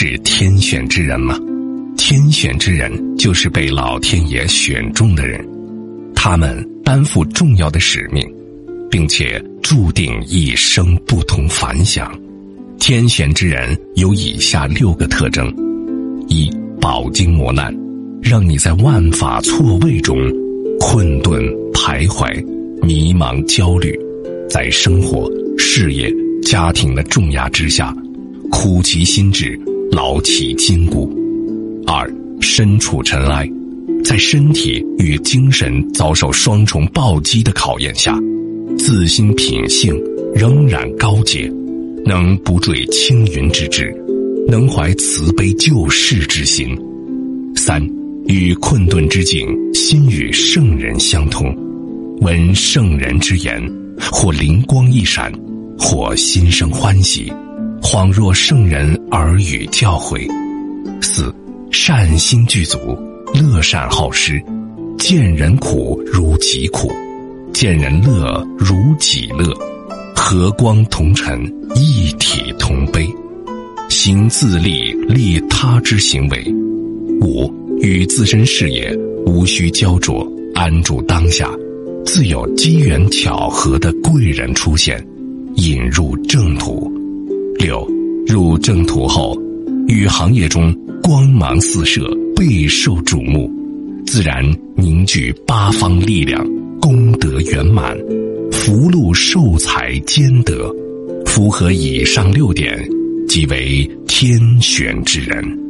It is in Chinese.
是天选之人吗？天选之人就是被老天爷选中的人，他们担负重要的使命，并且注定一生不同凡响。天选之人有以下六个特征：一、饱经磨难，让你在万法错位中困顿徘徊、迷茫焦虑，在生活、事业、家庭的重压之下，苦其心志，劳其筋骨。二、身处尘埃，在身体与精神遭受双重暴击的考验下，自心品性仍然高洁。能不坠青云之志，能怀慈悲救世之心。三，与困顿之境，心与圣人相通，闻圣人之言，或灵光一闪，或心生欢喜，恍若圣人耳语教诲。四，善心具足，乐善好施，见人苦如己苦，见人乐如己乐。和光同尘，一体同悲，行自利利他之行为。五与自身事业无需焦灼，安住当下，自有机缘巧合的贵人出现，引入正。六入正途后，与行业中光芒四射，备受瞩目，自然凝聚八方力量，功德圆满。福禄寿财兼得，符合以上六点，即为天选之人。